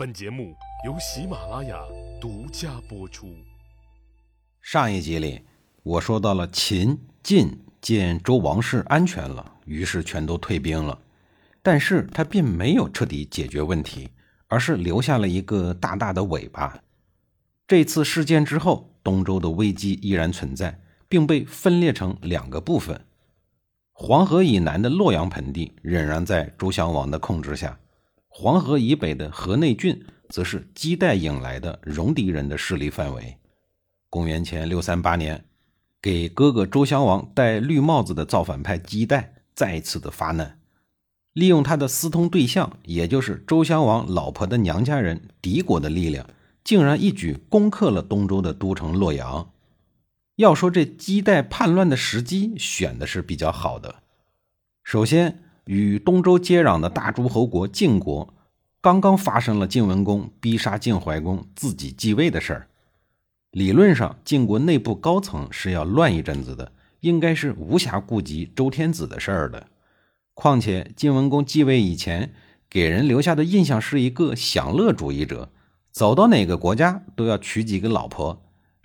本节目由喜马拉雅独家播出。上一集里，我说到了秦、晋见周王室安全了，于是全都退兵了。但是他并没有彻底解决问题，而是留下了一个大大的尾巴。这次事件之后，东周的危机依然存在，并被分裂成两个部分。黄河以南的洛阳盆地仍然在周襄王的控制下，黄河以北的河内郡则是姬代引来的戎狄人的势力范围。公元前六三八年，给哥哥周襄王戴绿帽子的造反派姬代再次的发难。利用他的私通对象，也就是周襄王老婆的娘家人敌国的力量，竟然一举攻克了东周的都城洛阳。要说这姬代叛乱的时机选的是比较好的。首先，与东周接壤的大诸侯国晋国，刚刚发生了晋文公逼杀晋怀公自己继位的事儿。理论上，晋国内部高层是要乱一阵子的，应该是无暇顾及周天子的事儿的。况且晋文公继位以前，给人留下的印象是一个享乐主义者，走到哪个国家都要娶几个老婆。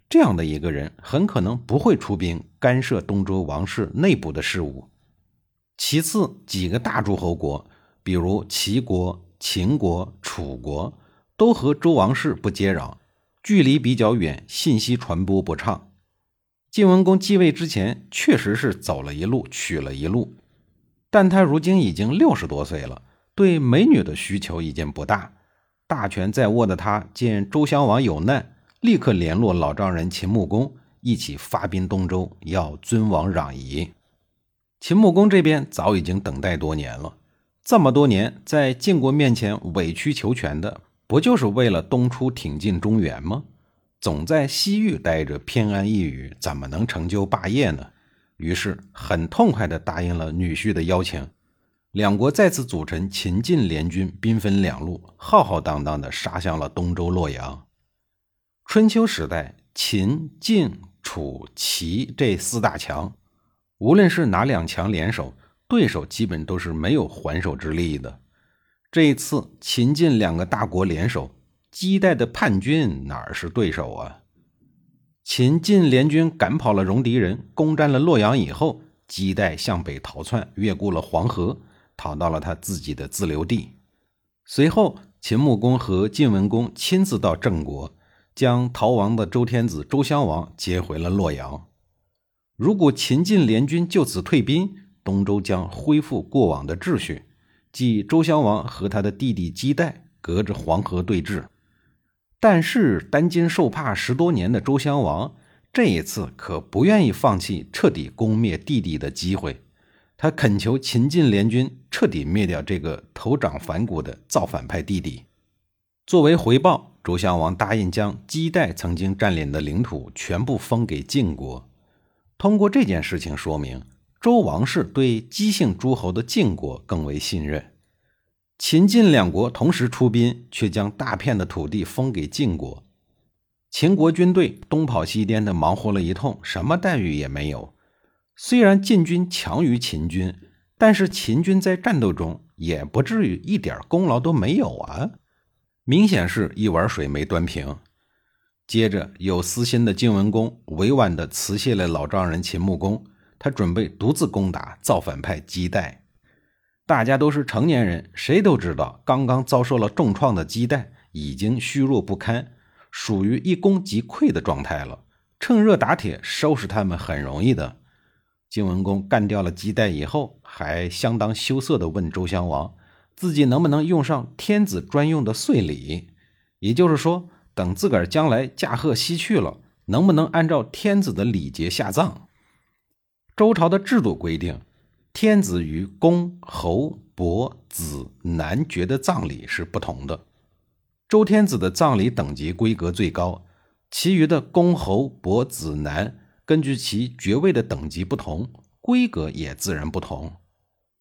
这样的一个人，很可能不会出兵干涉东周王室内部的事务。其次，几个大诸侯国，比如齐国、秦国、楚国，都和周王室不接壤，距离比较远，信息传播不畅。晋文公继位之前，确实是走了一路，娶了一路。但他如今已经六十多岁了，对美女的需求已经不大。大权在握的他见周襄王有难，立刻联络老丈人秦穆公，一起发兵东周，要尊王攘夷。秦穆公这边早已经等待多年了，这么多年在晋国面前委曲求全的，不就是为了东出挺进中原吗？总在西域待着，偏安一隅，怎么能成就霸业呢？于是很痛快地答应了女婿的邀请，两国再次组成秦晋联军，兵分两路，浩浩荡荡地杀向了东周洛阳。春秋时代，秦、晋、楚、齐这四大强，无论是哪两强联手，对手基本都是没有还手之力的。这一次，秦晋两个大国联手，姬代的叛军哪是对手啊？秦晋联军赶跑了戎狄人，攻占了洛阳以后，姬代向北逃窜，越过了黄河，逃到了他自己的自留地。随后，秦穆公和晋文公亲自到郑国，将逃亡的周天子周襄王接回了洛阳。如果秦晋联军就此退兵，东周将恢复过往的秩序，即周襄王和他的弟弟姬代隔着黄河对峙。但是担惊受怕十多年的周襄王，这一次可不愿意放弃彻底攻灭弟弟的机会。他恳求秦晋联军彻底灭掉这个头长反骨的造反派弟弟。作为回报，周襄王答应将姬代曾经占领的领土全部封给晋国。通过这件事情说明，周王室对姬姓诸侯的晋国更为信任。秦晋两国同时出兵，却将大片的土地封给晋国。秦国军队东跑西颠的忙活了一通，什么待遇也没有。虽然晋军强于秦军，但是秦军在战斗中也不至于一点功劳都没有啊！明显是一碗水没端平。接着，有私心的晋文公委婉地辞谢了老丈人秦穆公，他准备独自攻打造反派姬代。大家都是成年人，谁都知道，刚刚遭受了重创的姬代已经虚弱不堪，属于一攻即溃的状态了。趁热打铁，收拾他们很容易的。晋文公干掉了姬代以后，还相当羞涩地问周襄王，自己能不能用上天子专用的岁礼，也就是说，等自个儿将来驾鹤西去了，能不能按照天子的礼节下葬？周朝的制度规定。天子与公、侯、伯、子、男爵的葬礼是不同的。周天子的葬礼等级规格最高，其余的公、侯、伯、子、男根据其爵位的等级不同，规格也自然不同。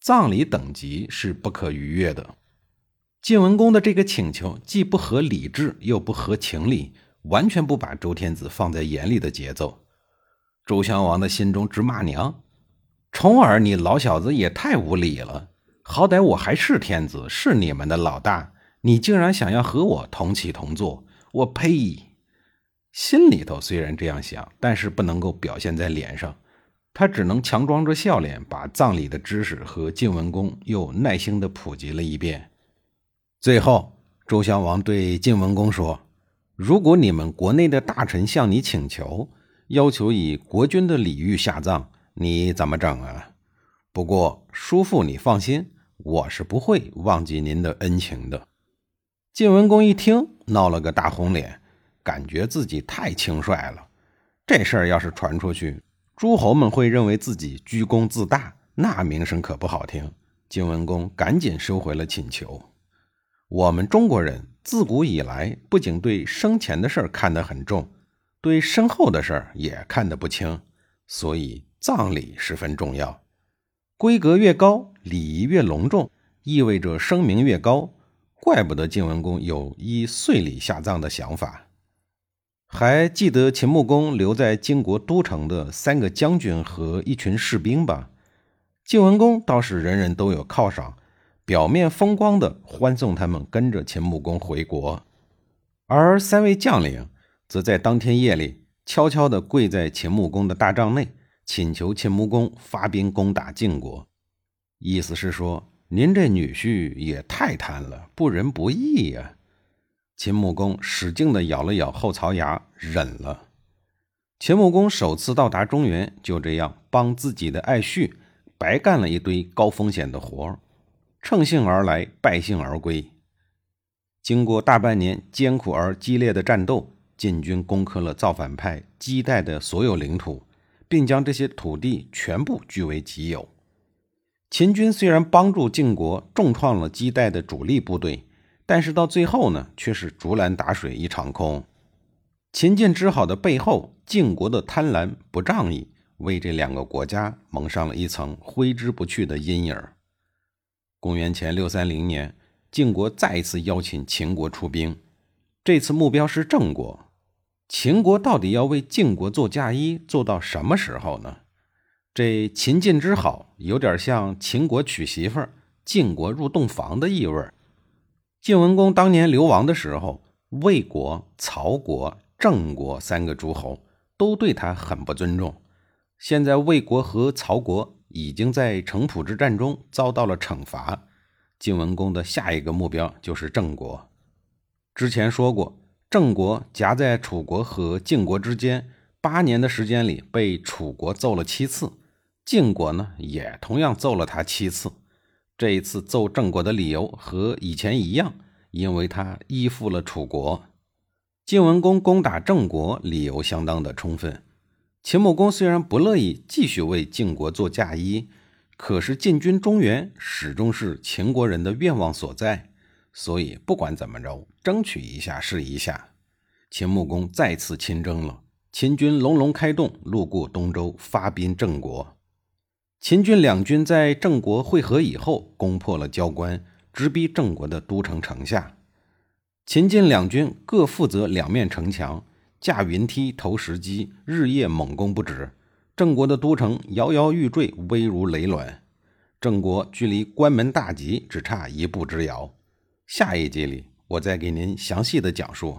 葬礼等级是不可逾越的。晋文公的这个请求既不合理智，又不合情理，完全不把周天子放在眼里的节奏。周襄王的心中直骂娘。重耳，你老小子也太无礼了！好歹我还是天子，是你们的老大，你竟然想要和我同起同坐！我呸！心里头虽然这样想，但是不能够表现在脸上，他只能强装着笑脸，把葬礼的知识和晋文公又耐心地普及了一遍。最后，周襄王对晋文公说：“如果你们国内的大臣向你请求，要求以国君的礼遇下葬，你怎么整啊？不过，叔父你放心，我是不会忘记您的恩情的。”晋文公一听，闹了个大红脸，感觉自己太轻率了。这事儿要是传出去，诸侯们会认为自己居功自大，那名声可不好听。晋文公赶紧收回了请求。我们中国人自古以来，不仅对生前的事儿看得很重，对身后的事儿也看得不轻，所以葬礼十分重要。规格越高，礼仪越隆重，意味着声名越高。怪不得晋文公有依岁礼下葬的想法。还记得秦穆公留在晋国都城的三个将军和一群士兵吧？晋文公倒是人人都有犒赏，表面风光的欢送他们跟着秦穆公回国，而三位将领则在当天夜里悄悄地跪在秦穆公的大帐内，请求秦穆公发兵攻打晋国，意思是说。您这女婿也太贪了，不仁不义呀！秦穆公使劲地咬了咬后槽牙，忍了。秦穆公首次到达中原，就这样帮自己的爱婿白干了一堆高风险的活儿，乘兴而来，败兴而归。经过大半年艰苦而激烈的战斗，晋军攻克了造反派姬代的所有领土，并将这些土地全部据为己有。秦军虽然帮助晋国重创了姬代的主力部队，但是到最后呢，却是竹篮打水一场空。秦晋之好的背后，晋国的贪婪不仗义，为这两个国家蒙上了一层挥之不去的阴影。公元前六三零年，晋国再一次邀请秦国出兵，这次目标是郑国。秦国到底要为晋国做嫁衣，做到什么时候呢？这秦晋之好，有点像秦国娶媳妇儿，晋国入洞房的意味儿。晋文公当年流亡的时候，魏国、曹国、郑国三个诸侯都对他很不尊重。现在魏国和曹国已经在城濮之战中遭到了惩罚，晋文公的下一个目标就是郑国。之前说过，郑国夹在楚国和晋国之间，八年的时间里被楚国揍了七次。晋国呢，也同样揍了他七次。这一次揍郑国的理由和以前一样，因为他依附了楚国。晋文公攻打郑国，理由相当的充分。秦穆公虽然不乐意继续为晋国做嫁衣，可是进军中原始终是秦国人的愿望所在，所以不管怎么着，争取一下是一下。秦穆公再次亲征了，秦军隆隆开动，路过东周，发兵郑国。秦军两军在郑国会合以后，攻破了交关，直逼郑国的都城城下。秦晋两军各负责两面城墙，架云梯、投石机，日夜猛攻不止。郑国的都城摇摇欲坠，危如累卵。郑国距离关门大吉只差一步之遥。下一集里，我再给您详细的讲述。